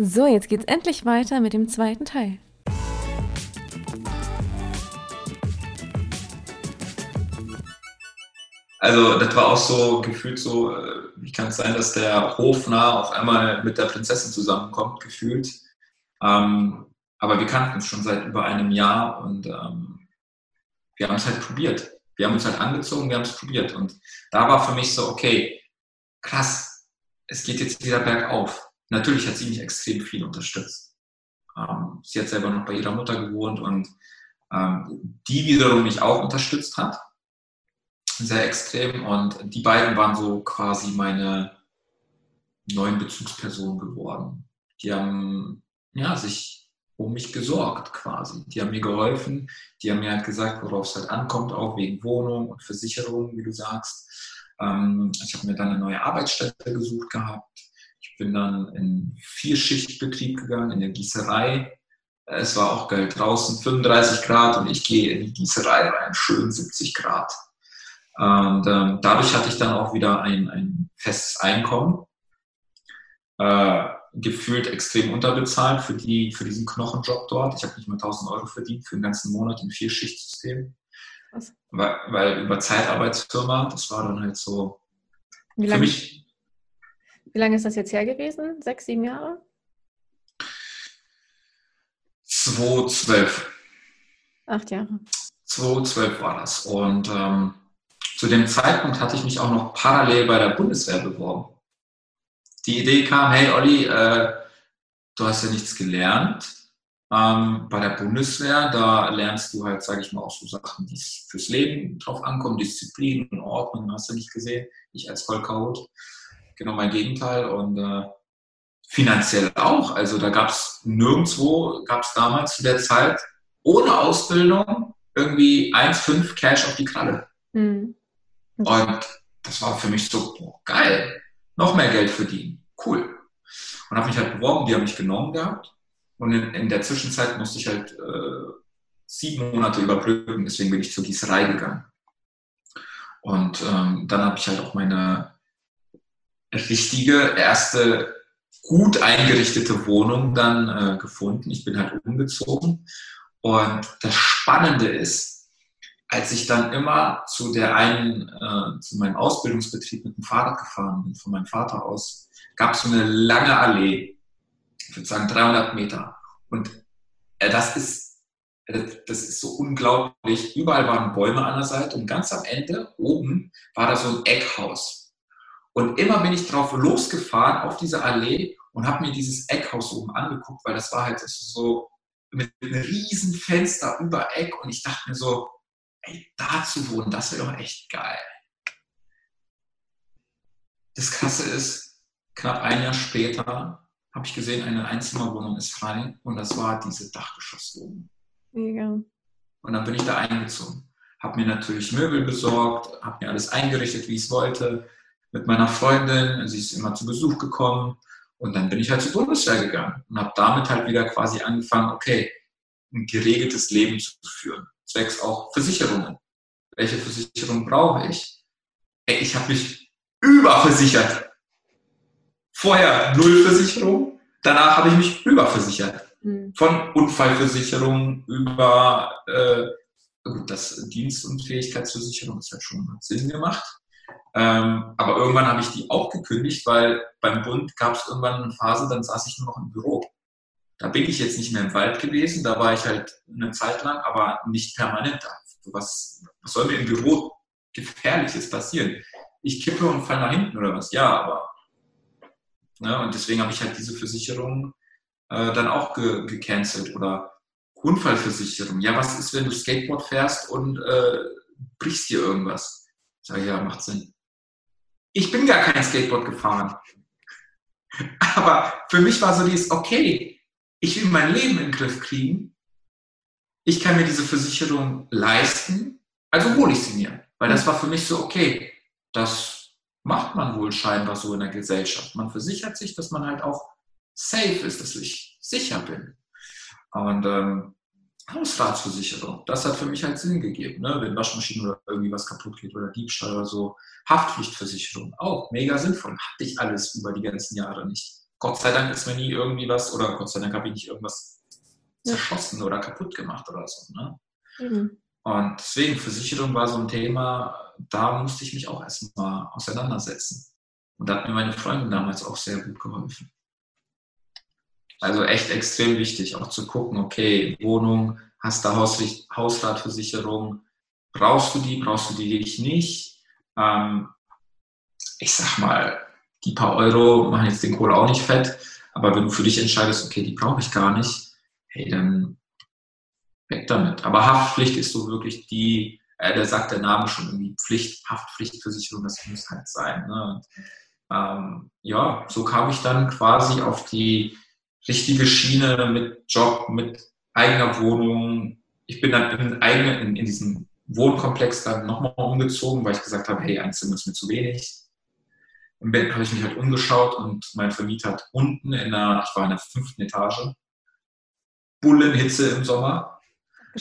So, jetzt geht's endlich weiter mit dem zweiten Teil. Also das war auch so gefühlt so, äh, wie kann es sein, dass der Hofnarr auf einmal mit der Prinzessin zusammenkommt, gefühlt. Ähm, aber wir kannten uns schon seit über einem Jahr und ähm, wir haben es halt probiert. Wir haben uns halt angezogen, wir haben es probiert. Und da war für mich so, okay, krass, es geht jetzt wieder bergauf. Natürlich hat sie mich extrem viel unterstützt. Ähm, sie hat selber noch bei ihrer Mutter gewohnt und ähm, die wiederum mich auch unterstützt hat sehr extrem und die beiden waren so quasi meine neuen Bezugspersonen geworden. Die haben ja, sich um mich gesorgt quasi. Die haben mir geholfen, die haben mir halt gesagt, worauf es halt ankommt, auch wegen Wohnung und Versicherung, wie du sagst. Ähm, ich habe mir dann eine neue Arbeitsstätte gesucht gehabt. Ich bin dann in Vierschichtbetrieb gegangen, in der Gießerei. Es war auch geil. Draußen 35 Grad und ich gehe in die Gießerei rein, schön 70 Grad. Und ähm, dadurch hatte ich dann auch wieder ein, ein festes Einkommen, äh, gefühlt extrem unterbezahlt für, die, für diesen Knochenjob dort. Ich habe nicht mal 1000 Euro verdient für den ganzen Monat im Vierschichtsystem. Weil, weil über Zeitarbeitsfirma, das war dann halt so wie lange, für mich. Wie lange ist das jetzt her gewesen? Sechs, sieben Jahre? 2012. Acht Jahre. 2012 war das. Und ähm, zu dem Zeitpunkt hatte ich mich auch noch parallel bei der Bundeswehr beworben. Die Idee kam, hey Olli, äh, du hast ja nichts gelernt. Ähm, bei der Bundeswehr, da lernst du halt, sage ich mal, auch so Sachen, die fürs Leben drauf ankommen, Disziplin und Ordnung, hast du nicht gesehen. Ich als Vollchaot, genau mein Gegenteil. Und äh, finanziell auch. Also da gab es nirgendwo, gab es damals zu der Zeit ohne Ausbildung irgendwie 1,5 Cash auf die Kralle. Mhm. Und das war für mich so, oh, geil, noch mehr Geld verdienen, cool. Und habe mich halt beworben, die haben mich genommen gehabt. Und in, in der Zwischenzeit musste ich halt äh, sieben Monate überbrücken, deswegen bin ich zur Gießerei gegangen. Und ähm, dann habe ich halt auch meine richtige, erste gut eingerichtete Wohnung dann äh, gefunden. Ich bin halt umgezogen. Und das Spannende ist, als ich dann immer zu der einen, äh, zu meinem Ausbildungsbetrieb mit dem Fahrrad gefahren bin, von meinem Vater aus, gab es so eine lange Allee, ich würde sagen 300 Meter. Und äh, das ist, äh, das ist so unglaublich. Überall waren Bäume an der Seite und ganz am Ende, oben, war da so ein Eckhaus. Und immer bin ich drauf losgefahren auf diese Allee und habe mir dieses Eckhaus oben angeguckt, weil das war halt so mit einem riesen Fenster über Eck und ich dachte mir so, ey, da zu wohnen, das wäre doch echt geil. Das Krasse ist, knapp ein Jahr später habe ich gesehen, eine Einzimmerwohnung ist frei und das war diese Dachgeschosswohnung. Mega. Und dann bin ich da eingezogen. Habe mir natürlich Möbel besorgt, habe mir alles eingerichtet, wie ich es wollte. Mit meiner Freundin, sie ist immer zu Besuch gekommen. Und dann bin ich halt zur Bundeswehr gegangen und habe damit halt wieder quasi angefangen, okay, ein geregeltes Leben zu führen zwecks auch Versicherungen. Welche Versicherung brauche ich? Ey, ich habe mich überversichert. Vorher null Versicherung, danach habe ich mich überversichert. Mhm. Von Unfallversicherung über äh, gut, das Dienstunfähigkeitsversicherung, das hat schon Sinn gemacht. Ähm, aber irgendwann habe ich die auch gekündigt, weil beim Bund gab es irgendwann eine Phase, dann saß ich nur noch im Büro. Da bin ich jetzt nicht mehr im Wald gewesen, da war ich halt eine Zeit lang, aber nicht permanent da. Was, was soll mir im Büro Gefährliches passieren? Ich kippe und falle nach hinten oder was? Ja, aber. Ne, und deswegen habe ich halt diese Versicherung äh, dann auch ge gecancelt oder Unfallversicherung. Ja, was ist, wenn du Skateboard fährst und äh, brichst dir irgendwas? Ich sage, ja, macht Sinn. Ich bin gar kein Skateboard gefahren. Aber für mich war so dieses, okay, ich will mein Leben in den Griff kriegen, ich kann mir diese Versicherung leisten, also hole ich sie mir. Weil das war für mich so, okay, das macht man wohl scheinbar so in der Gesellschaft. Man versichert sich, dass man halt auch safe ist, dass ich sicher bin. Und ähm, Hausratsversicherung, das hat für mich halt Sinn gegeben. Ne? Wenn Waschmaschinen oder irgendwie was kaputt geht oder Diebstahl oder so. Haftpflichtversicherung, auch mega sinnvoll. Hatte ich alles über die ganzen Jahre nicht. Gott sei Dank ist mir nie irgendwie was, oder Gott sei Dank habe ich nicht irgendwas ja. zerschossen oder kaputt gemacht oder so. Ne? Mhm. Und deswegen, Versicherung war so ein Thema, da musste ich mich auch erstmal auseinandersetzen. Und da hat mir meine Freundin damals auch sehr gut geholfen. Also echt extrem wichtig, auch zu gucken, okay, Wohnung, hast du Hausratversicherung, brauchst du die, brauchst du die nicht? Ähm, ich sag mal, die paar Euro machen jetzt den Kohl auch nicht fett, aber wenn du für dich entscheidest, okay, die brauche ich gar nicht, hey, dann weg damit. Aber Haftpflicht ist so wirklich die, äh, da sagt der Name schon irgendwie Pflicht, Haftpflichtversicherung, das muss halt sein. Ne? Und, ähm, ja, so kam ich dann quasi auf die richtige Schiene mit Job, mit eigener Wohnung. Ich bin dann in, eigene, in, in diesen Wohnkomplex dann nochmal umgezogen, weil ich gesagt habe, hey, ein Zimmer ist mir zu wenig. Im Bett habe ich mich halt umgeschaut und mein Vermieter hat unten in der, ich war in der fünften Etage, Bullenhitze im Sommer.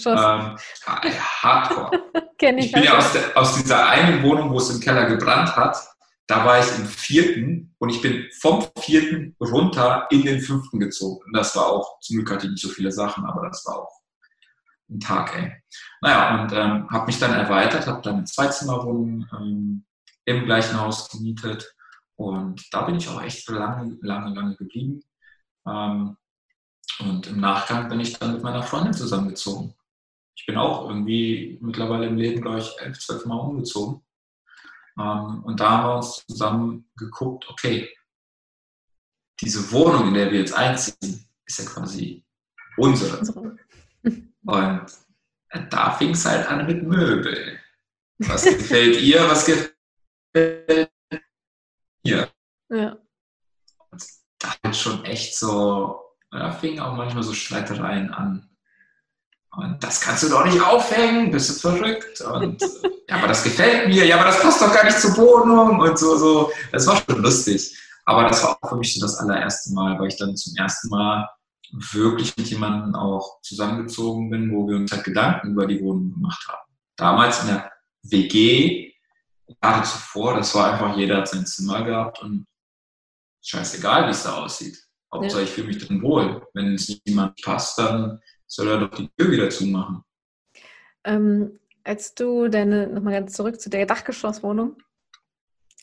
Ähm, hardcore. ich, ich bin ja aus, der, aus dieser einen Wohnung, wo es im Keller gebrannt hat, da war ich im vierten und ich bin vom vierten runter in den fünften gezogen. Und das war auch, zum Glück hatte ich nicht so viele Sachen, aber das war auch ein Tag, ey. Naja, und ähm, habe mich dann erweitert, habe dann eine Zweizimmerwohnung ähm, im gleichen Haus gemietet und da bin ich auch echt lange, lange, lange geblieben. Ähm, und im Nachgang bin ich dann mit meiner Freundin zusammengezogen. Ich bin auch irgendwie mittlerweile im Leben, glaube ich, elf, zwölf Mal umgezogen. Ähm, und da haben wir uns zusammen geguckt, okay, diese Wohnung, in der wir jetzt einziehen, ist ja quasi unsere. Und da fing es halt an mit Möbel. Was gefällt ihr, was gefällt mir? Ja. Und da hat schon echt so, da fingen auch manchmal so Streitereien an. Und das kannst du doch nicht aufhängen, bist du verrückt. Und ja, aber das gefällt mir, ja, aber das passt doch gar nicht zur Wohnung und so, so. Das war schon lustig. Aber das war auch für mich so das allererste Mal, weil ich dann zum ersten Mal wirklich mit jemandem auch zusammengezogen bin, wo wir uns halt Gedanken über die Wohnung gemacht haben. Damals in der WG, Jahre zuvor, das war einfach, jeder hat sein Zimmer gehabt und scheißegal, wie es da aussieht. Hauptsache, ich fühle mich drin wohl. Wenn es niemand passt, dann soll er doch die Tür wieder zumachen. Ähm, als du deine, nochmal ganz zurück zu der Dachgeschosswohnung,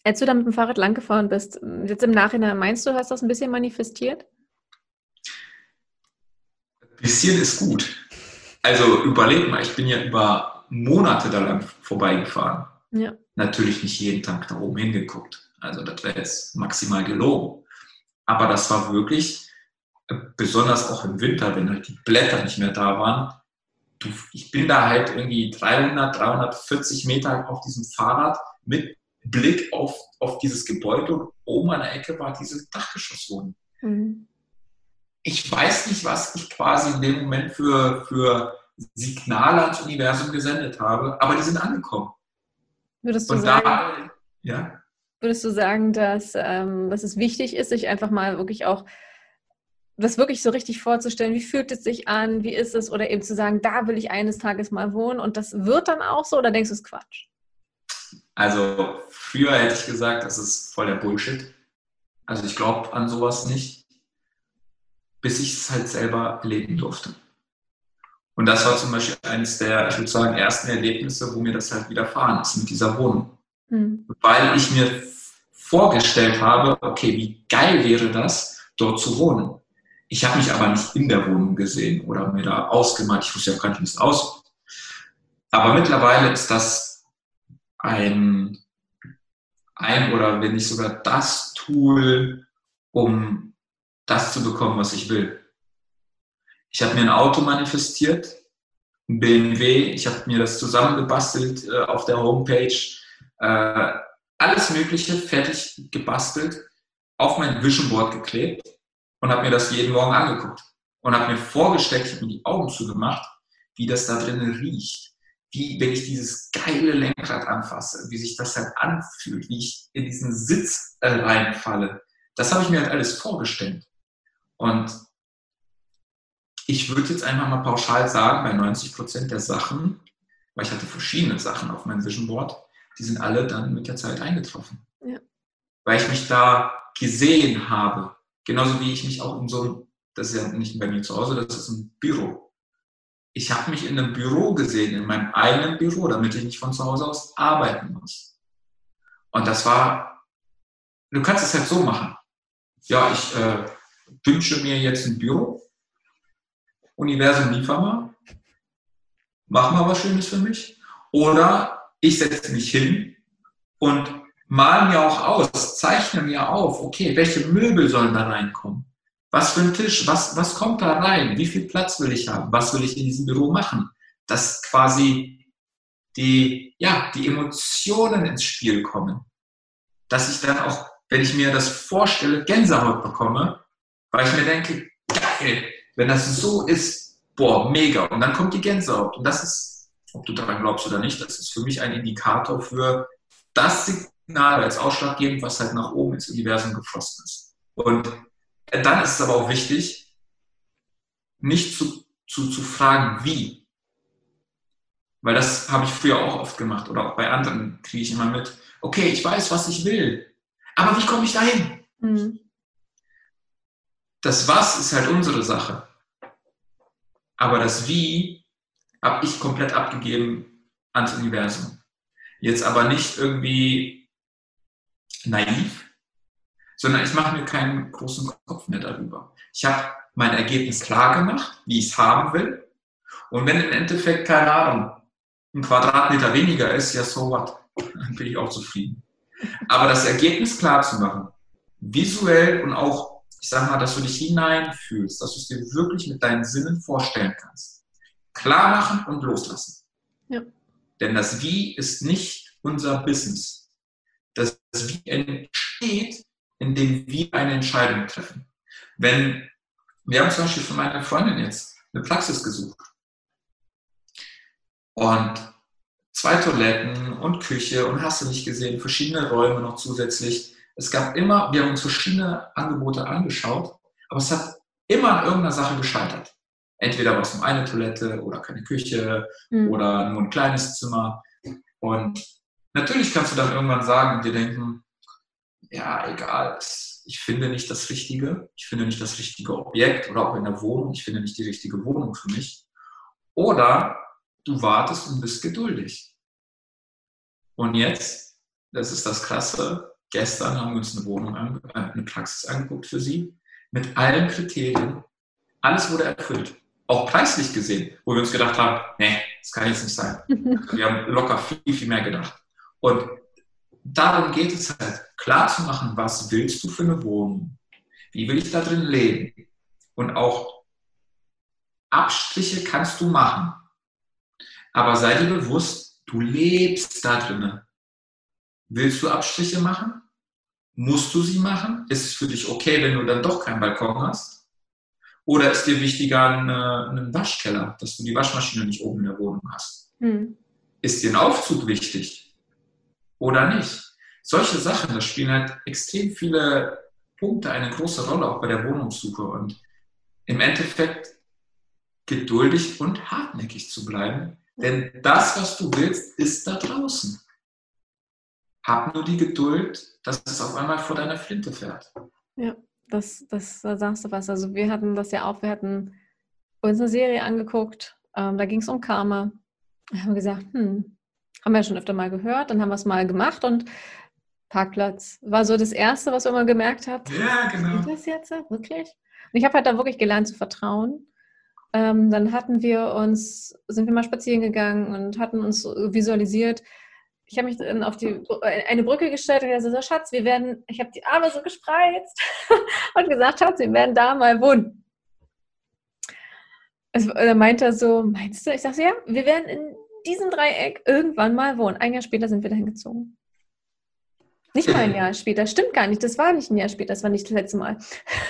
als du da mit dem Fahrrad langgefahren bist, jetzt im Nachhinein meinst du, hast das ein bisschen manifestiert? Ein bisschen ist gut. Also überleg mal, ich bin ja über Monate da lang vorbeigefahren. Ja. Natürlich nicht jeden Tag da oben hingeguckt. Also das wäre jetzt maximal gelogen. Aber das war wirklich besonders auch im Winter, wenn halt die Blätter nicht mehr da waren, du, ich bin da halt irgendwie 300, 340 Meter auf diesem Fahrrad mit Blick auf, auf dieses Gebäude und oben an der Ecke war diese Dachgeschosswohnung. Mhm. Ich weiß nicht, was ich quasi in dem Moment für, für Signale ans Universum gesendet habe, aber die sind angekommen. Würdest du, sagen, da, ja? würdest du sagen, dass, ähm, dass es wichtig ist, sich einfach mal wirklich auch das wirklich so richtig vorzustellen, wie fühlt es sich an, wie ist es, oder eben zu sagen, da will ich eines Tages mal wohnen und das wird dann auch so, oder denkst du, es ist Quatsch? Also früher hätte ich gesagt, das ist voll der Bullshit. Also ich glaube an sowas nicht, bis ich es halt selber erleben durfte. Und das war zum Beispiel eines der, ich würde sagen, ersten Erlebnisse, wo mir das halt widerfahren ist mit dieser Wohnung. Hm. Weil ich mir vorgestellt habe, okay, wie geil wäre das, dort zu wohnen. Ich habe mich aber nicht in der Wohnung gesehen oder mir da ausgemalt. Ich wusste ja gar nicht, wie es aussieht. Aber mittlerweile ist das ein, ein oder wenn nicht sogar das Tool, um das zu bekommen, was ich will. Ich habe mir ein Auto manifestiert, ein BMW. Ich habe mir das zusammengebastelt äh, auf der Homepage. Äh, alles Mögliche fertig gebastelt, auf mein Vision Board geklebt und habe mir das jeden Morgen angeguckt und habe mir vorgestellt, ich habe mir die Augen zugemacht, wie das da drinnen riecht. Wie, wenn ich dieses geile Lenkrad anfasse, wie sich das halt anfühlt, wie ich in diesen Sitz äh, reinfalle. Das habe ich mir halt alles vorgestellt. Und ich würde jetzt einfach mal pauschal sagen, bei 90 Prozent der Sachen, weil ich hatte verschiedene Sachen auf meinem Vision Board, die sind alle dann mit der Zeit eingetroffen. Ja. Weil ich mich da gesehen habe, Genauso wie ich mich auch in so einem, das ist ja nicht bei mir zu Hause, das ist ein Büro. Ich habe mich in einem Büro gesehen, in meinem eigenen Büro, damit ich nicht von zu Hause aus arbeiten muss. Und das war, du kannst es halt so machen. Ja, ich äh, wünsche mir jetzt ein Büro. Universum liefer mal. Mach mal was Schönes für mich. Oder ich setze mich hin und mal mir auch aus, zeichne mir auf, okay, welche Möbel sollen da reinkommen? Was für ein Tisch, was, was kommt da rein? Wie viel Platz will ich haben? Was will ich in diesem Büro machen? Dass quasi die, ja, die Emotionen ins Spiel kommen. Dass ich dann auch, wenn ich mir das vorstelle, Gänsehaut bekomme, weil ich mir denke, geil, wenn das so ist, boah, mega. Und dann kommt die Gänsehaut. Und das ist, ob du daran glaubst oder nicht, das ist für mich ein Indikator für das Signal als ausschlaggebend, was halt nach oben ins Universum geflossen ist. Und dann ist es aber auch wichtig, nicht zu, zu, zu fragen, wie. Weil das habe ich früher auch oft gemacht oder auch bei anderen kriege ich immer mit, okay, ich weiß, was ich will, aber wie komme ich dahin? Mhm. Das Was ist halt unsere Sache. Aber das Wie habe ich komplett abgegeben ans Universum. Jetzt aber nicht irgendwie naiv, sondern ich mache mir keinen großen Kopf mehr darüber. Ich habe mein Ergebnis klar gemacht, wie ich es haben will. Und wenn im Endeffekt, keine Ahnung, ein Quadratmeter weniger ist, ja, so what? Dann bin ich auch zufrieden. Aber das Ergebnis klar zu machen, visuell und auch ich sage mal, dass du dich hineinfühlst, dass du es dir wirklich mit deinen Sinnen vorstellen kannst. Klar machen und loslassen. Ja. Denn das Wie ist nicht unser Business. Das Wie entsteht, indem wir eine Entscheidung treffen. Wenn, wir haben zum Beispiel für meine Freundin jetzt eine Praxis gesucht. Und zwei Toiletten und Küche und hast du nicht gesehen, verschiedene Räume noch zusätzlich. Es gab immer, wir haben uns verschiedene Angebote angeschaut, aber es hat immer an irgendeiner Sache gescheitert. Entweder war es nur eine Toilette oder keine Küche mhm. oder nur ein kleines Zimmer. Und natürlich kannst du dann irgendwann sagen und dir denken, ja, egal, ich finde nicht das Richtige, ich finde nicht das richtige Objekt oder auch in der Wohnung, ich finde nicht die richtige Wohnung für mich. Oder du wartest und bist geduldig. Und jetzt, das ist das Krasse, Gestern haben wir uns eine Wohnung, an, äh, eine Praxis angeguckt für sie, mit allen Kriterien. Alles wurde erfüllt. Auch preislich gesehen, wo wir uns gedacht haben, nee, das kann jetzt nicht sein. Wir haben locker viel, viel mehr gedacht. Und darum geht es halt, klar zu machen, was willst du für eine Wohnung? Wie will ich da drin leben? Und auch Abstriche kannst du machen. Aber sei dir bewusst, du lebst da drinnen. Willst du Abstriche machen? Musst du sie machen? Ist es für dich okay, wenn du dann doch keinen Balkon hast? Oder ist dir wichtiger ein, ein Waschkeller, dass du die Waschmaschine nicht oben in der Wohnung hast? Hm. Ist dir ein Aufzug wichtig oder nicht? Solche Sachen, da spielen halt extrem viele Punkte eine große Rolle, auch bei der Wohnungssuche. Und im Endeffekt geduldig und hartnäckig zu bleiben. Denn das, was du willst, ist da draußen. Hab nur die Geduld, dass es auf einmal vor deiner Flinte fährt. Ja, das, das, da sagst du was. Also wir hatten das ja auch, wir hatten uns eine Serie angeguckt, ähm, da ging es um Karma. Da haben wir gesagt, hm, haben wir ja schon öfter mal gehört, dann haben wir es mal gemacht und Parkplatz war so das Erste, was wir immer gemerkt haben. Ja, genau. Ist das jetzt wirklich? Und ich habe halt da wirklich gelernt zu vertrauen. Ähm, dann hatten wir uns, sind wir mal spazieren gegangen und hatten uns visualisiert, ich habe mich dann auf die, äh, eine Brücke gestellt und gesagt, so, Schatz, wir werden, ich habe die Arme so gespreizt und gesagt, Schatz, wir werden da mal wohnen. Also, da meinte er so, meinst du? Ich sage, ja, wir werden in diesem Dreieck irgendwann mal wohnen. Ein Jahr später sind wir dahin gezogen. Nicht mal ein Jahr später, stimmt gar nicht. Das war nicht ein Jahr später, das war nicht das letzte Mal.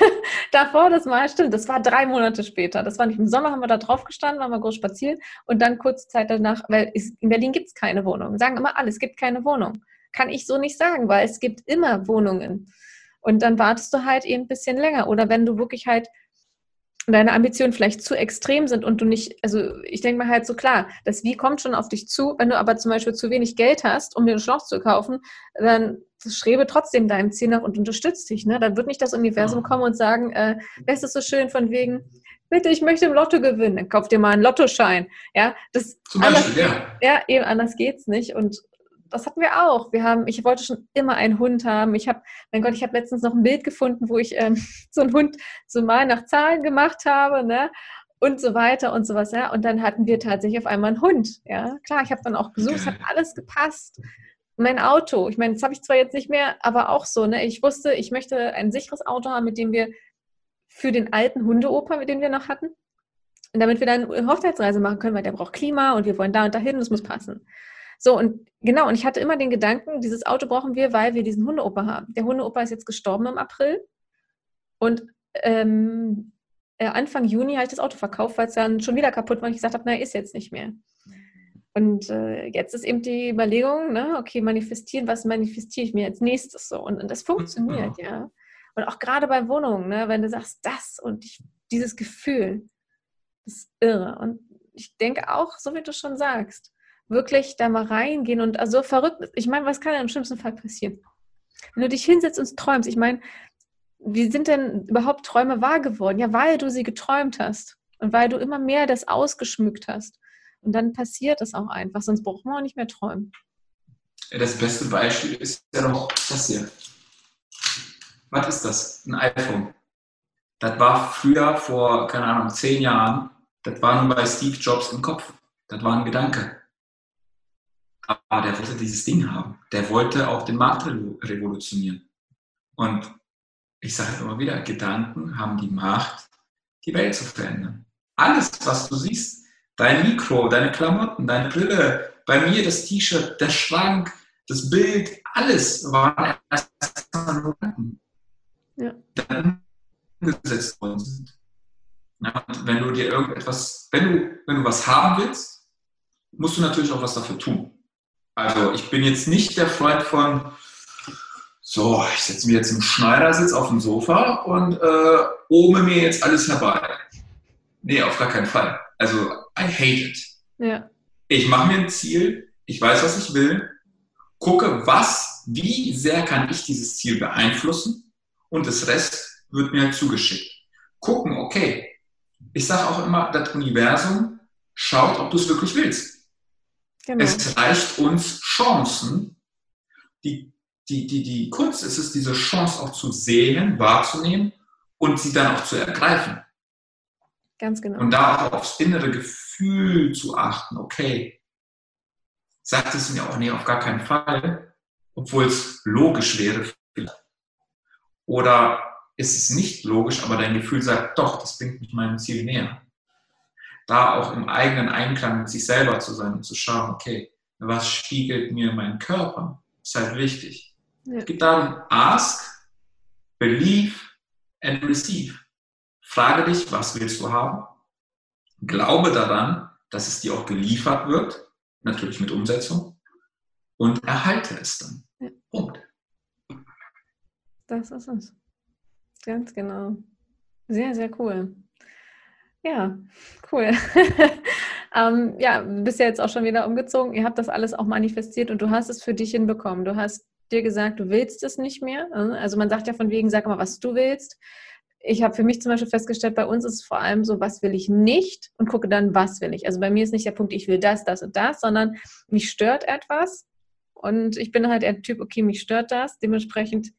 Davor das Mal, stimmt, das war drei Monate später. Das war nicht im Sommer, haben wir da drauf gestanden, waren wir groß spazieren und dann kurze Zeit danach, weil in Berlin gibt es keine Wohnung. Sagen immer alle, es gibt keine Wohnung. Kann ich so nicht sagen, weil es gibt immer Wohnungen. Und dann wartest du halt eben ein bisschen länger. Oder wenn du wirklich halt deine Ambitionen vielleicht zu extrem sind und du nicht, also ich denke mal halt so klar, das Wie kommt schon auf dich zu, wenn du aber zum Beispiel zu wenig Geld hast, um dir ein Schloss zu kaufen, dann strebe trotzdem deinem Ziel nach und unterstützt dich. Ne? Dann wird nicht das Universum kommen und sagen, äh, das ist so schön von wegen, bitte, ich möchte im Lotto gewinnen, dann kauf dir mal einen Lottoschein. Ja, das anders, ja. ja, eben anders geht's nicht. Und das hatten wir auch. Wir haben, ich wollte schon immer einen Hund haben. Ich habe, mein Gott, ich habe letztens noch ein Bild gefunden, wo ich ähm, so einen Hund so mal nach Zahlen gemacht habe, ne? Und so weiter und sowas, ja. Und dann hatten wir tatsächlich auf einmal einen Hund. Ja, klar, ich habe dann auch besucht, es hat alles gepasst. Mein Auto, ich meine, das habe ich zwar jetzt nicht mehr, aber auch so, ne? Ich wusste, ich möchte ein sicheres Auto haben, mit dem wir für den alten Hundeoper, den wir noch hatten, und damit wir dann eine Hochzeitsreise machen können, weil der braucht Klima und wir wollen da und dahin es muss passen. So, und genau, und ich hatte immer den Gedanken, dieses Auto brauchen wir, weil wir diesen Hundeoper haben. Der Hundeoper ist jetzt gestorben im April und ähm, äh, Anfang Juni habe ich das Auto verkauft, weil es dann schon wieder kaputt war und ich gesagt habe, na, ist jetzt nicht mehr. Und äh, jetzt ist eben die Überlegung, ne, okay, manifestieren, was manifestiere ich mir als nächstes so? Und, und das funktioniert, ja. ja. Und auch gerade bei Wohnungen, ne, wenn du sagst, das und ich, dieses Gefühl, das ist irre. Und ich denke auch, so wie du schon sagst, wirklich da mal reingehen und also verrückt. Ich meine, was kann denn im schlimmsten Fall passieren? Wenn du dich hinsetzt und träumst, ich meine, wie sind denn überhaupt Träume wahr geworden? Ja, weil du sie geträumt hast und weil du immer mehr das ausgeschmückt hast. Und dann passiert es auch einfach, sonst braucht man auch nicht mehr träumen. Das beste Beispiel ist ja doch das hier. Was ist das? Ein iPhone. Das war früher, vor, keine Ahnung, zehn Jahren, das war nur bei Steve Jobs im Kopf. Das war ein Gedanke. Aber der wollte dieses Ding haben. Der wollte auch den Markt revolutionieren. Und ich sage immer wieder, Gedanken haben die Macht, die Welt zu verändern. Alles, was du siehst, dein Mikro, deine Klamotten, deine Brille, bei mir das T-Shirt, der Schrank, das Bild, alles waren erstmal nur Gedanken, ja. die umgesetzt worden sind. Ja, wenn du dir irgendetwas, wenn du, wenn du was haben willst, musst du natürlich auch was dafür tun. Also ich bin jetzt nicht der Freund von, so, ich setze mich jetzt im Schneidersitz auf dem Sofa und äh, ohme mir jetzt alles herbei. Nee, auf gar keinen Fall. Also, I hate it. Ja. Ich mache mir ein Ziel, ich weiß, was ich will, gucke, was, wie sehr kann ich dieses Ziel beeinflussen und das Rest wird mir halt zugeschickt. Gucken, okay, ich sage auch immer, das Universum schaut, ob du es wirklich willst. Genau. Es reicht uns Chancen. Die, die, die, die Kunst ist es, diese Chance auch zu sehen, wahrzunehmen und sie dann auch zu ergreifen. Ganz genau. Und da auch aufs innere Gefühl zu achten. Okay, sagt es mir auch, nee, auf gar keinen Fall, obwohl es logisch wäre. Oder ist es nicht logisch, aber dein Gefühl sagt, doch, das bringt mich meinem Ziel näher da auch im eigenen Einklang mit sich selber zu sein und zu schauen, okay, was spiegelt mir mein Körper? Ist halt wichtig. Ja. Es gibt darum Ask, Believe and Receive. Frage dich, was willst du haben? Glaube daran, dass es dir auch geliefert wird, natürlich mit Umsetzung, und erhalte es dann. Ja. Punkt. Das ist es. Ganz genau. Sehr, sehr cool. Ja, cool. ähm, ja, du bist ja jetzt auch schon wieder umgezogen. Ihr habt das alles auch manifestiert und du hast es für dich hinbekommen. Du hast dir gesagt, du willst es nicht mehr. Ne? Also man sagt ja von wegen, sag mal, was du willst. Ich habe für mich zum Beispiel festgestellt, bei uns ist es vor allem so, was will ich nicht und gucke dann, was will ich. Also bei mir ist nicht der Punkt, ich will das, das und das, sondern mich stört etwas und ich bin halt der Typ, okay, mich stört das, dementsprechend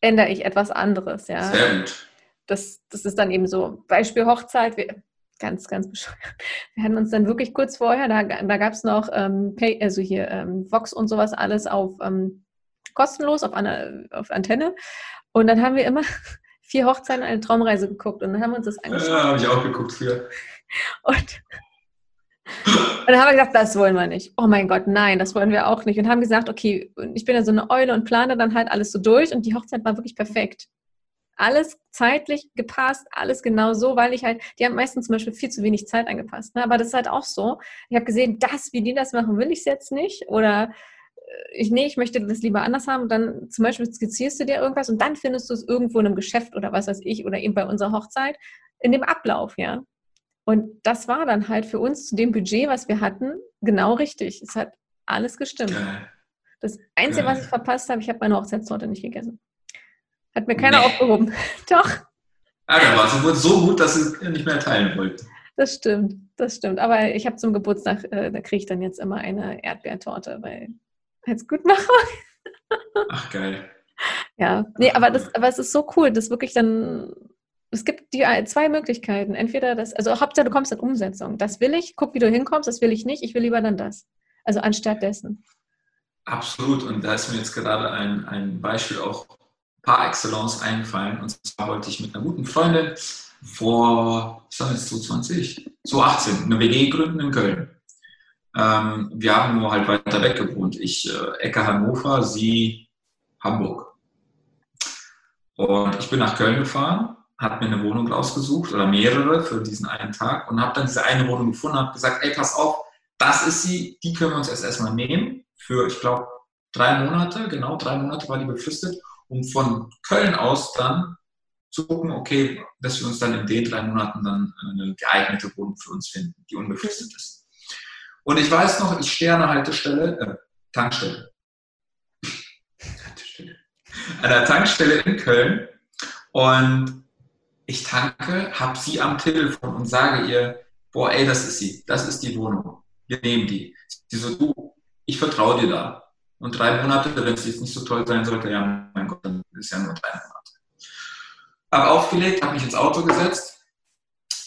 ändere ich etwas anderes. Ja. Sehr gut das, das ist dann eben so. Beispiel Hochzeit, wir, ganz, ganz bescheuert. Wir hatten uns dann wirklich kurz vorher, da, da gab es noch ähm, Pay, also hier ähm, Vox und sowas alles auf ähm, kostenlos auf, eine, auf Antenne. Und dann haben wir immer vier Hochzeiten eine Traumreise geguckt und dann haben wir uns das angeschaut. Ja, habe ich auch geguckt früher. Und, und dann haben wir gesagt, das wollen wir nicht. Oh mein Gott, nein, das wollen wir auch nicht. Und haben gesagt, okay, ich bin ja so eine Eule und plane dann halt alles so durch und die Hochzeit war wirklich perfekt alles zeitlich gepasst, alles genau so, weil ich halt, die haben meistens zum Beispiel viel zu wenig Zeit angepasst. Ne? Aber das ist halt auch so. Ich habe gesehen, das, wie die das machen, will ich es jetzt nicht. Oder ich, nee, ich möchte das lieber anders haben, dann zum Beispiel skizzierst du dir irgendwas und dann findest du es irgendwo in einem Geschäft oder was weiß ich oder eben bei unserer Hochzeit in dem Ablauf, ja. Und das war dann halt für uns zu dem Budget, was wir hatten, genau richtig. Es hat alles gestimmt. Das Einzige, was ich verpasst habe, ich habe meine Hochzeitstorte nicht gegessen. Hat mir keiner nee. aufgehoben. Doch. Ah, da war es so gut, dass sie nicht mehr teilen wollten. Das stimmt, das stimmt. Aber ich habe zum Geburtstag, äh, da kriege ich dann jetzt immer eine Erdbeertorte, weil als gut mache. Ach, geil. Ja, nee, aber, das, aber es ist so cool, dass wirklich dann, es gibt die zwei Möglichkeiten. Entweder das, also Hauptsache du kommst in Umsetzung. Das will ich, guck, wie du hinkommst, das will ich nicht, ich will lieber dann das. Also anstatt dessen. Absolut. Und da ist mir jetzt gerade ein, ein Beispiel auch par excellence eingefallen. Und zwar wollte ich mit einer guten Freundin vor, ich sage jetzt 2020, 2018, eine WG gründen in Köln. Ähm, wir haben nur halt weiter weg gewohnt. Ich äh, Ecke Hannover, sie Hamburg. Und ich bin nach Köln gefahren, habe mir eine Wohnung rausgesucht oder mehrere für diesen einen Tag und habe dann diese eine Wohnung gefunden, habe gesagt, ey, pass auf, das ist sie, die können wir uns erst erstmal nehmen für, ich glaube, drei Monate, genau drei Monate war die befristet, um von Köln aus dann zu gucken, okay, dass wir uns dann in den drei Monaten dann eine geeignete Wohnung für uns finden, die unbefristet ist. Und ich weiß noch, ich stehe an der Haltestelle, äh, Tankstelle. An der Tankstelle in Köln und ich tanke, habe sie am Telefon und sage ihr, boah, ey, das ist sie, das ist die Wohnung, wir nehmen die. Sie so, du, ich vertraue dir da. Und drei Monate, wenn es jetzt nicht so toll sein sollte, ja, mein Gott, dann ist ja nur drei Monate. Habe aufgelegt, habe mich ins Auto gesetzt,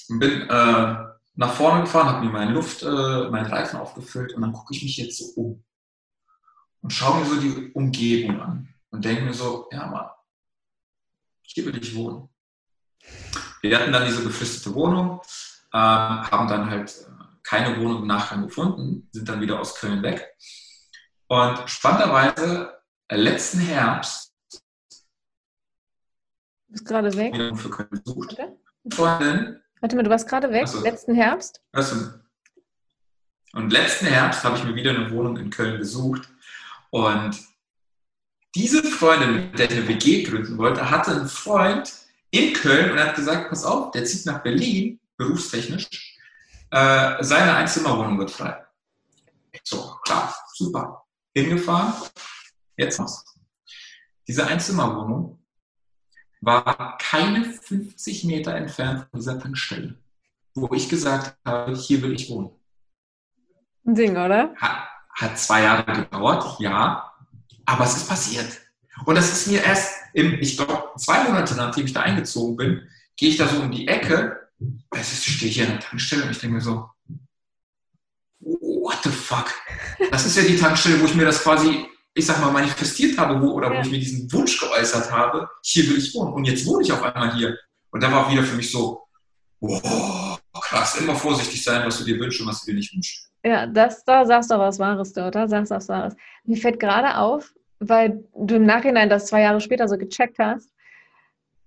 bin äh, nach vorne gefahren, habe mir meine Luft, äh, meinen Reifen aufgefüllt und dann gucke ich mich jetzt so um und schaue mir so die Umgebung an und denke mir so, ja Mann, hier will ich wohnen. Wir hatten dann diese befristete Wohnung, äh, haben dann halt äh, keine Wohnung im Nachgang gefunden, sind dann wieder aus Köln weg. Und spannenderweise, äh, letzten Herbst Du bist gerade weg. Für Köln besucht. Freundin. Warte mal, du warst gerade weg, also, letzten Herbst. Also, und letzten Herbst habe ich mir wieder eine Wohnung in Köln besucht. Und diese Freundin, mit der ich eine WG gründen wollte, hatte einen Freund in Köln und hat gesagt, pass auf, der zieht nach Berlin, berufstechnisch. Äh, seine Einzimmerwohnung wird frei. So, klar, super. Hingefahren, jetzt was. Diese Einzimmerwohnung war keine 50 Meter entfernt von dieser Tankstelle, wo ich gesagt habe, hier will ich wohnen. Ein Ding, oder? Hat, hat zwei Jahre gedauert, ja, aber es ist passiert. Und das ist mir erst, im, ich glaube, zwei Monate nachdem ich da eingezogen bin, gehe ich da so um die Ecke, es stehe hier an der Tankstelle und ich denke mir so, what the fuck? Das ist ja die Tankstelle, wo ich mir das quasi ich sag mal, manifestiert habe wo, oder ja. wo ich mir diesen Wunsch geäußert habe, hier will ich wohnen. Und jetzt wohne ich auf einmal hier. Und da war wieder für mich so, wow, krass, immer vorsichtig sein, was du dir wünschst und was du dir nicht wünschst. Ja, das, da sagst du was Wahres dort, da sagst du was Wahres. Mir fällt gerade auf, weil du im Nachhinein das zwei Jahre später so gecheckt hast.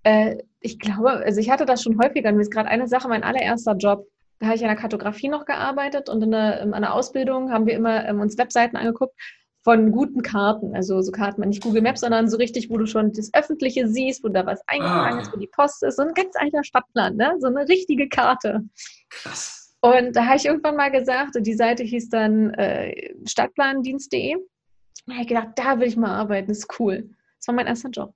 Äh, ich glaube, also ich hatte das schon häufiger. Mir ist gerade eine Sache, mein allererster Job. Da habe ich in der Kartografie noch gearbeitet und in der, in einer Ausbildung haben wir immer ähm, uns Webseiten angeguckt von guten Karten. Also so Karten, nicht Google Maps, sondern so richtig, wo du schon das Öffentliche siehst, wo da was eingetragen ah. ist, wo die Post ist. So ein ganz alter Stadtplan, ne? So eine richtige Karte. Krass. Und da habe ich irgendwann mal gesagt, die Seite hieß dann äh, stadtplandienst.de. Da habe ich gedacht, da will ich mal arbeiten, das ist cool. Das war mein erster Job.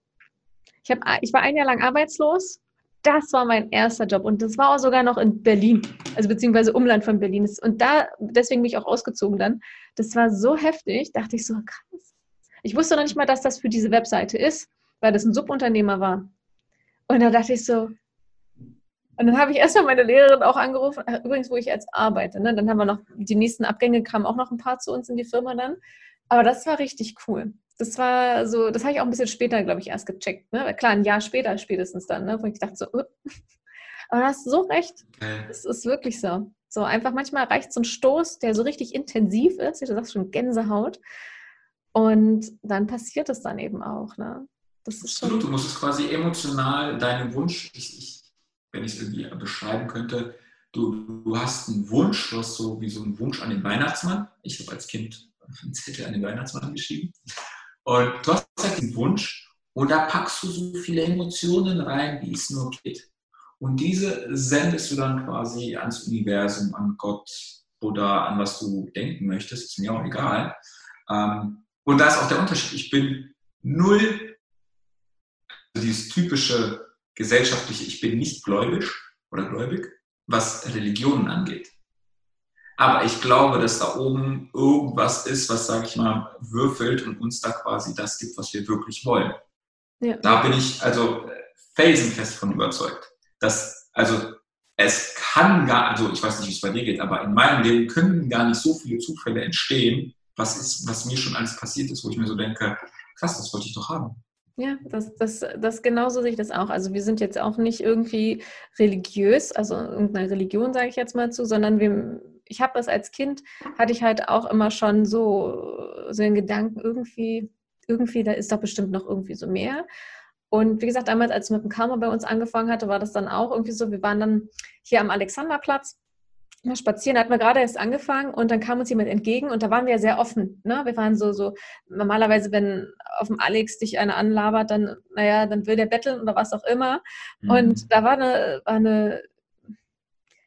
Ich, hab, ich war ein Jahr lang arbeitslos das war mein erster Job und das war auch sogar noch in Berlin, also beziehungsweise Umland von Berlin. Und da, deswegen bin ich auch ausgezogen dann. Das war so heftig, dachte ich so, krass. Ich wusste noch nicht mal, dass das für diese Webseite ist, weil das ein Subunternehmer war. Und da dachte ich so, und dann habe ich erstmal meine Lehrerin auch angerufen, äh, übrigens, wo ich jetzt arbeite. Ne? Dann haben wir noch, die nächsten Abgänge kamen auch noch ein paar zu uns in die Firma dann. Aber das war richtig cool das war so, das habe ich auch ein bisschen später, glaube ich, erst gecheckt. Ne? Klar, ein Jahr später spätestens dann, ne? wo ich dachte so, uh. aber du hast so recht. Es ist wirklich so. So einfach manchmal reicht so ein Stoß, der so richtig intensiv ist, du sagst schon Gänsehaut. Und dann passiert es dann eben auch. Ne? Das ist schon du musst es quasi emotional deinen Wunsch, ich, ich, wenn ich es irgendwie beschreiben könnte, du, du hast einen Wunsch, du hast so wie so einen Wunsch an den Weihnachtsmann. Ich habe als Kind einen Zettel an den Weihnachtsmann geschrieben. Und du hast halt den Wunsch und da packst du so viele Emotionen rein, wie es nur geht. Und diese sendest du dann quasi ans Universum, an Gott oder an was du denken möchtest, ist mir auch egal. Ähm, und da ist auch der Unterschied. Ich bin null, also dieses typische gesellschaftliche, ich bin nicht gläubig oder gläubig, was Religionen angeht. Aber ich glaube, dass da oben irgendwas ist, was, sage ich mal, würfelt und uns da quasi das gibt, was wir wirklich wollen. Ja. Da bin ich also felsenfest von überzeugt. Dass, also es kann gar, also ich weiß nicht, wie es bei dir geht, aber in meinem Leben können gar nicht so viele Zufälle entstehen, was ist, was mir schon alles passiert ist, wo ich mir so denke, krass, das wollte ich doch haben. Ja, das, das, das genauso sehe ich das auch. Also wir sind jetzt auch nicht irgendwie religiös, also irgendeine Religion sage ich jetzt mal zu, sondern wir, ich habe das als Kind, hatte ich halt auch immer schon so, so den Gedanken, irgendwie, irgendwie, da ist doch bestimmt noch irgendwie so mehr. Und wie gesagt, damals, als ich mit dem Karma bei uns angefangen hatte, war das dann auch irgendwie so, wir waren dann hier am Alexanderplatz spazieren, da hatten wir gerade erst angefangen und dann kam uns jemand entgegen und da waren wir ja sehr offen. Ne? Wir waren so, so, normalerweise, wenn auf dem Alex dich einer anlabert, dann, naja, dann will der betteln oder was auch immer. Mhm. Und da war eine, war eine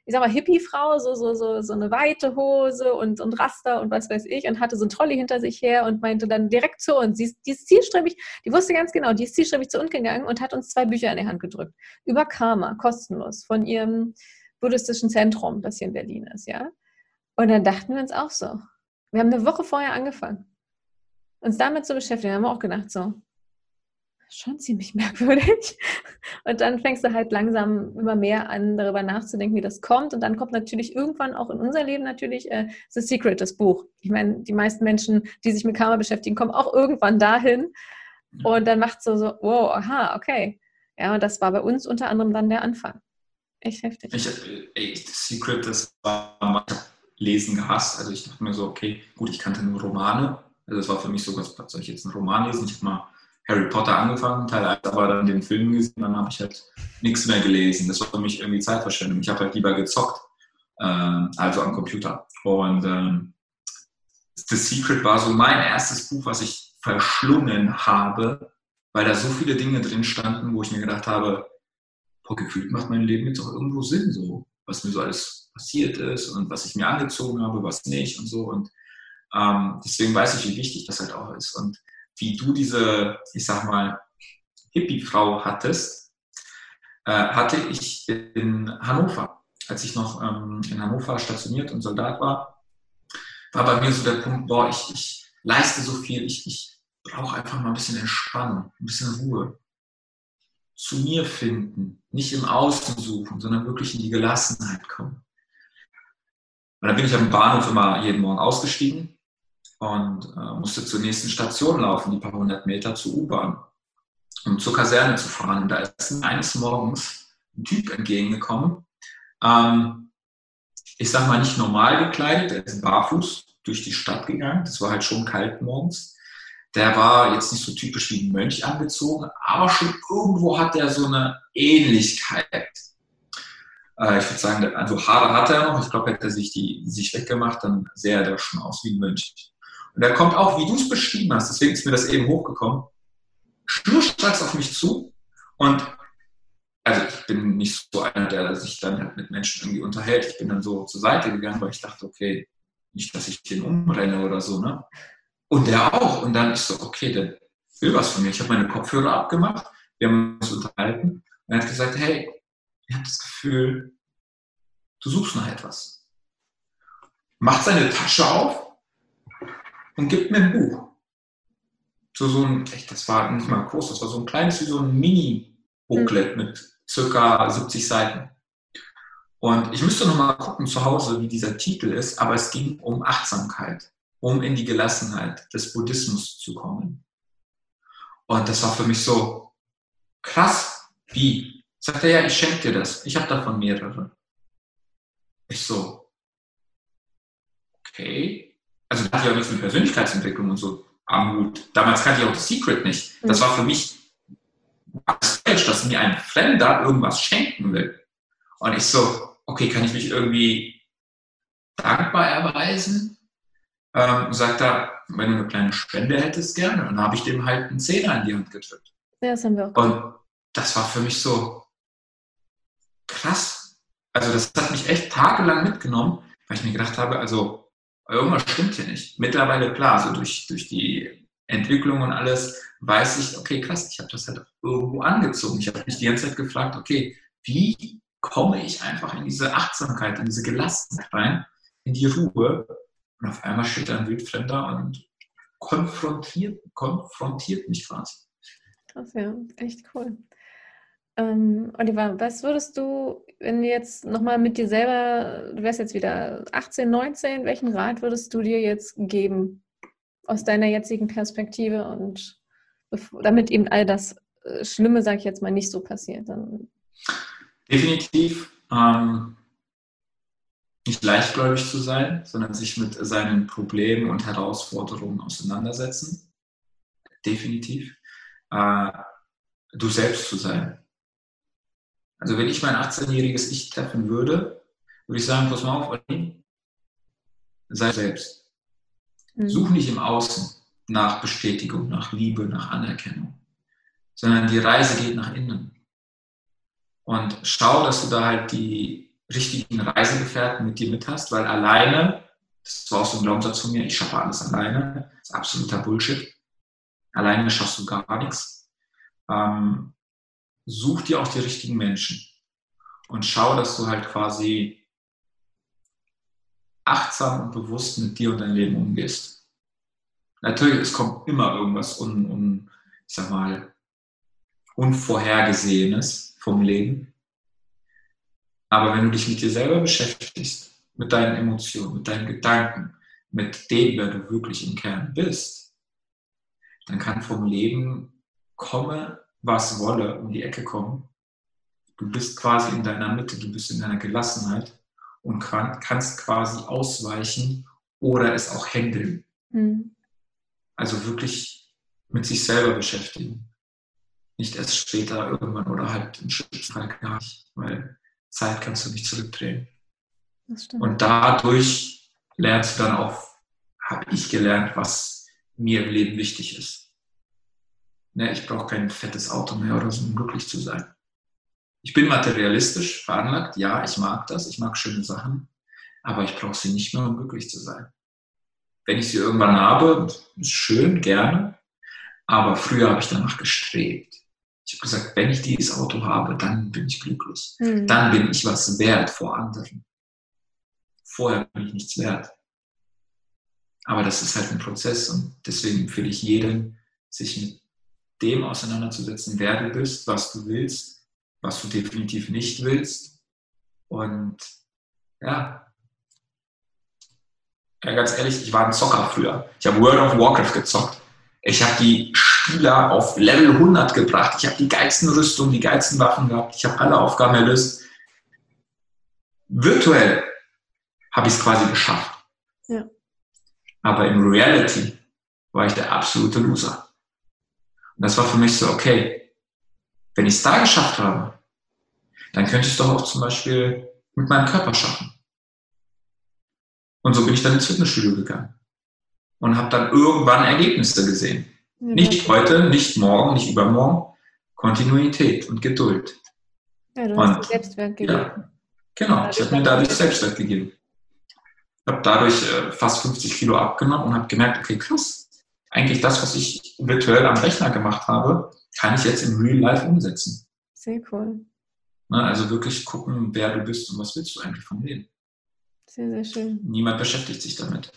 ich sag mal, Hippie-Frau, so, so, so, so eine weite Hose und, und Raster und was weiß ich und hatte so ein Trolley hinter sich her und meinte dann direkt zu uns, die ist, die ist zielstrebig, die wusste ganz genau, die ist zielstrebig zu uns gegangen und hat uns zwei Bücher in die Hand gedrückt. Über Karma, kostenlos, von ihrem buddhistischen Zentrum, das hier in Berlin ist, ja. Und dann dachten wir uns auch so, wir haben eine Woche vorher angefangen, uns damit zu beschäftigen, haben wir auch gedacht so, schon ziemlich merkwürdig. Und dann fängst du halt langsam immer mehr an, darüber nachzudenken, wie das kommt. Und dann kommt natürlich irgendwann auch in unser Leben natürlich äh, The Secret, das Buch. Ich meine, die meisten Menschen, die sich mit Karma beschäftigen, kommen auch irgendwann dahin. Und dann macht so so, wow, aha, okay. Ja, und das war bei uns unter anderem dann der Anfang. Echt heftig. Ich ey, The Secret, das war Lesen gehasst. Also ich dachte mir so, okay, gut, ich kannte nur Romane. Also das war für mich so, was soll ich jetzt einen Roman lesen? Ich habe mal Harry Potter angefangen, Teil 1, aber dann den Film gesehen, dann habe ich halt nichts mehr gelesen. Das war für mich irgendwie Zeitverschwendung. Ich habe halt lieber gezockt, äh, also am Computer. Und ähm, The Secret war so mein erstes Buch, was ich verschlungen habe, weil da so viele Dinge drin standen, wo ich mir gedacht habe, boah, gefühlt macht mein Leben jetzt auch irgendwo Sinn, so was mir so alles passiert ist und was ich mir angezogen habe, was nicht und so. Und ähm, deswegen weiß ich, wie wichtig das halt auch ist. Und wie du diese, ich sag mal, Hippie-Frau hattest, äh, hatte ich in Hannover. Als ich noch ähm, in Hannover stationiert und Soldat war, war bei mir so der Punkt, boah, ich, ich leiste so viel, ich, ich brauche einfach mal ein bisschen Entspannung, ein bisschen Ruhe. Zu mir finden, nicht im Außen suchen, sondern wirklich in die Gelassenheit kommen. Und dann bin ich am Bahnhof immer jeden Morgen ausgestiegen und äh, musste zur nächsten Station laufen, die paar hundert Meter zur U-Bahn, um zur Kaserne zu fahren. Und da ist eines Morgens ein Typ entgegengekommen. Ähm, ich sag mal nicht normal gekleidet, er ist barfuß durch die Stadt gegangen. Das war halt schon kalt morgens. Der war jetzt nicht so typisch wie ein Mönch angezogen, aber schon irgendwo hat er so eine Ähnlichkeit. Äh, ich würde sagen, also Haare hat er noch. Ich glaube, hätte er sich die sich weggemacht, dann sähe er da schon aus wie ein Mönch. Und er kommt auch, wie du es beschrieben hast, deswegen ist mir das eben hochgekommen, schnurstracks auf mich zu und also ich bin nicht so einer, der sich dann halt mit Menschen irgendwie unterhält. Ich bin dann so zur Seite gegangen, weil ich dachte, okay, nicht, dass ich den umrenne oder so, ne? Und der auch. Und dann ist so, okay, der will was von mir. Ich habe meine Kopfhörer abgemacht, wir haben uns unterhalten und er hat gesagt, hey, ich habe das Gefühl, du suchst nach etwas. Macht seine Tasche auf und gibt mir ein Buch. So, so ein, echt, das war nicht mal groß, das war so ein kleines wie so ein Mini-Booklet mhm. mit circa 70 Seiten. Und ich müsste noch mal gucken zu Hause, wie dieser Titel ist, aber es ging um Achtsamkeit, um in die Gelassenheit des Buddhismus zu kommen. Und das war für mich so krass. Wie? Sagt er, ja, ich schenke dir das. Ich habe davon mehrere. Ich so, okay, also da hatte ich auch nichts mit Persönlichkeitsentwicklung und so am Hut. Damals kannte ich auch das Secret nicht. Das mhm. war für mich falsch, dass mir ein Fremder irgendwas schenken will. Und ich so, okay, kann ich mich irgendwie dankbar erweisen? ähm, sagt er, wenn du eine kleine Spende hättest, gerne. Und dann habe ich dem halt einen Zehner in die Hand gedrückt. Ja, das haben wir auch. Und das war für mich so krass. Also das hat mich echt tagelang mitgenommen, weil ich mir gedacht habe, also irgendwas stimmt hier nicht. Mittlerweile klar, also durch, durch die Entwicklung und alles weiß ich, okay, krass, ich habe das halt irgendwo angezogen. Ich habe mich die ganze Zeit gefragt, okay, wie komme ich einfach in diese Achtsamkeit, in diese Gelassenheit rein, in die Ruhe. Und auf einmal steht ein Wildfremder und konfrontiert, konfrontiert mich quasi. Krass, ja, echt cool. Ähm, Oliver, was würdest du, wenn du jetzt nochmal mit dir selber, du wärst jetzt wieder 18, 19, welchen Rat würdest du dir jetzt geben aus deiner jetzigen Perspektive und damit eben all das äh, Schlimme, sage ich jetzt mal, nicht so passiert? Definitiv ähm, nicht leichtgläubig zu sein, sondern sich mit seinen Problemen und Herausforderungen auseinandersetzen. Definitiv. Äh, du selbst zu sein. Also wenn ich mein 18-jähriges Ich treffen würde, würde ich sagen, pass mal auf, Olli, sei selbst. Mhm. Such nicht im Außen nach Bestätigung, nach Liebe, nach Anerkennung, sondern die Reise geht nach innen. Und schau, dass du da halt die richtigen Reisegefährten mit dir mit hast, weil alleine, das war auch so ein Glaubenssatz von mir, ich schaffe alles alleine, das ist absoluter Bullshit. Alleine schaffst du gar nichts. Ähm, such dir auch die richtigen Menschen und schau, dass du halt quasi achtsam und bewusst mit dir und deinem Leben umgehst. Natürlich, es kommt immer irgendwas un, un, ich sag mal, Unvorhergesehenes vom Leben. Aber wenn du dich mit dir selber beschäftigst, mit deinen Emotionen, mit deinen Gedanken, mit dem, wer du wirklich im Kern bist, dann kann vom Leben komme, was wolle, um die Ecke kommen. Du bist quasi in deiner Mitte, du bist in deiner Gelassenheit und kann, kannst quasi ausweichen oder es auch handeln. Mhm. Also wirklich mit sich selber beschäftigen nicht erst später irgendwann oder halt im schlimmsten Fall gar nicht, weil Zeit kannst du nicht zurückdrehen. Und dadurch lernst du dann auch, habe ich gelernt, was mir im Leben wichtig ist. Ne, ich brauche kein fettes Auto mehr oder so, um glücklich zu sein. Ich bin materialistisch veranlagt, ja, ich mag das, ich mag schöne Sachen, aber ich brauche sie nicht mehr, um glücklich zu sein. Wenn ich sie irgendwann habe, ist schön, gerne, aber früher habe ich danach gestrebt. Ich habe gesagt, wenn ich dieses Auto habe, dann bin ich glücklich. Mhm. Dann bin ich was wert vor anderen. Vorher bin ich nichts wert. Aber das ist halt ein Prozess und deswegen empfehle ich jedem, sich mit dem auseinanderzusetzen, wer du bist, was du willst, was du definitiv nicht willst. Und ja, ja ganz ehrlich, ich war ein Zocker früher. Ich habe World of Warcraft gezockt. Ich habe die Spieler auf Level 100 gebracht. Ich habe die geilsten Rüstungen, die geilsten Waffen gehabt. Ich habe alle Aufgaben erlöst. Virtuell habe ich es quasi geschafft. Ja. Aber in Reality war ich der absolute Loser. Und das war für mich so, okay, wenn ich es da geschafft habe, dann könnte ich es doch auch zum Beispiel mit meinem Körper schaffen. Und so bin ich dann ins Fitnessstudio gegangen und habe dann irgendwann Ergebnisse gesehen. Ja, nicht heute, nicht morgen, nicht übermorgen. Kontinuität und Geduld. Ja, du hast und, Selbstwert gegeben. Ja, genau, ich habe mir dadurch Selbstwert gegeben. Ich habe dadurch äh, fast 50 Kilo abgenommen und habe gemerkt, okay, krass, eigentlich das, was ich virtuell am Rechner gemacht habe, kann ich jetzt im Real Life umsetzen. Sehr cool. Ne, also wirklich gucken, wer du bist und was willst du eigentlich vom Leben. Sehr, sehr schön. Niemand beschäftigt sich damit.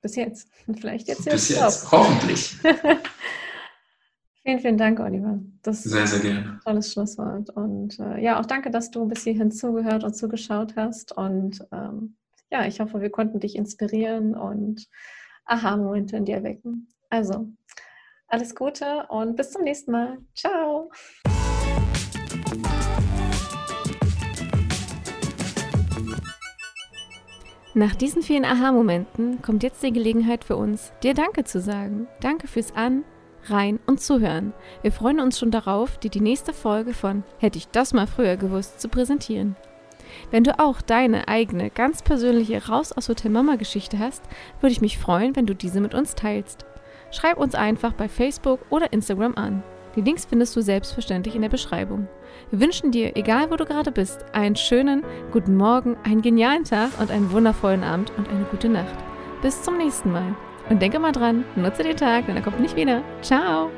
Bis jetzt. Und vielleicht jetzt Bis jetzt, auch. hoffentlich. vielen, vielen Dank, Oliver. Das sehr, sehr gerne. Tolles Schlusswort. Und äh, ja, auch danke, dass du bis hierhin zugehört und zugeschaut hast. Und ähm, ja, ich hoffe, wir konnten dich inspirieren und Aha-Momente in dir wecken. Also, alles Gute und bis zum nächsten Mal. Ciao. Nach diesen vielen Aha-Momenten kommt jetzt die Gelegenheit für uns, dir Danke zu sagen. Danke fürs An, Rein und Zuhören. Wir freuen uns schon darauf, dir die nächste Folge von Hätte ich das mal früher gewusst zu präsentieren. Wenn du auch deine eigene, ganz persönliche Raus aus Hotel Mama Geschichte hast, würde ich mich freuen, wenn du diese mit uns teilst. Schreib uns einfach bei Facebook oder Instagram an. Die Links findest du selbstverständlich in der Beschreibung. Wir wünschen dir, egal wo du gerade bist, einen schönen guten Morgen, einen genialen Tag und einen wundervollen Abend und eine gute Nacht. Bis zum nächsten Mal. Und denke mal dran, nutze den Tag, denn er kommt nicht wieder. Ciao!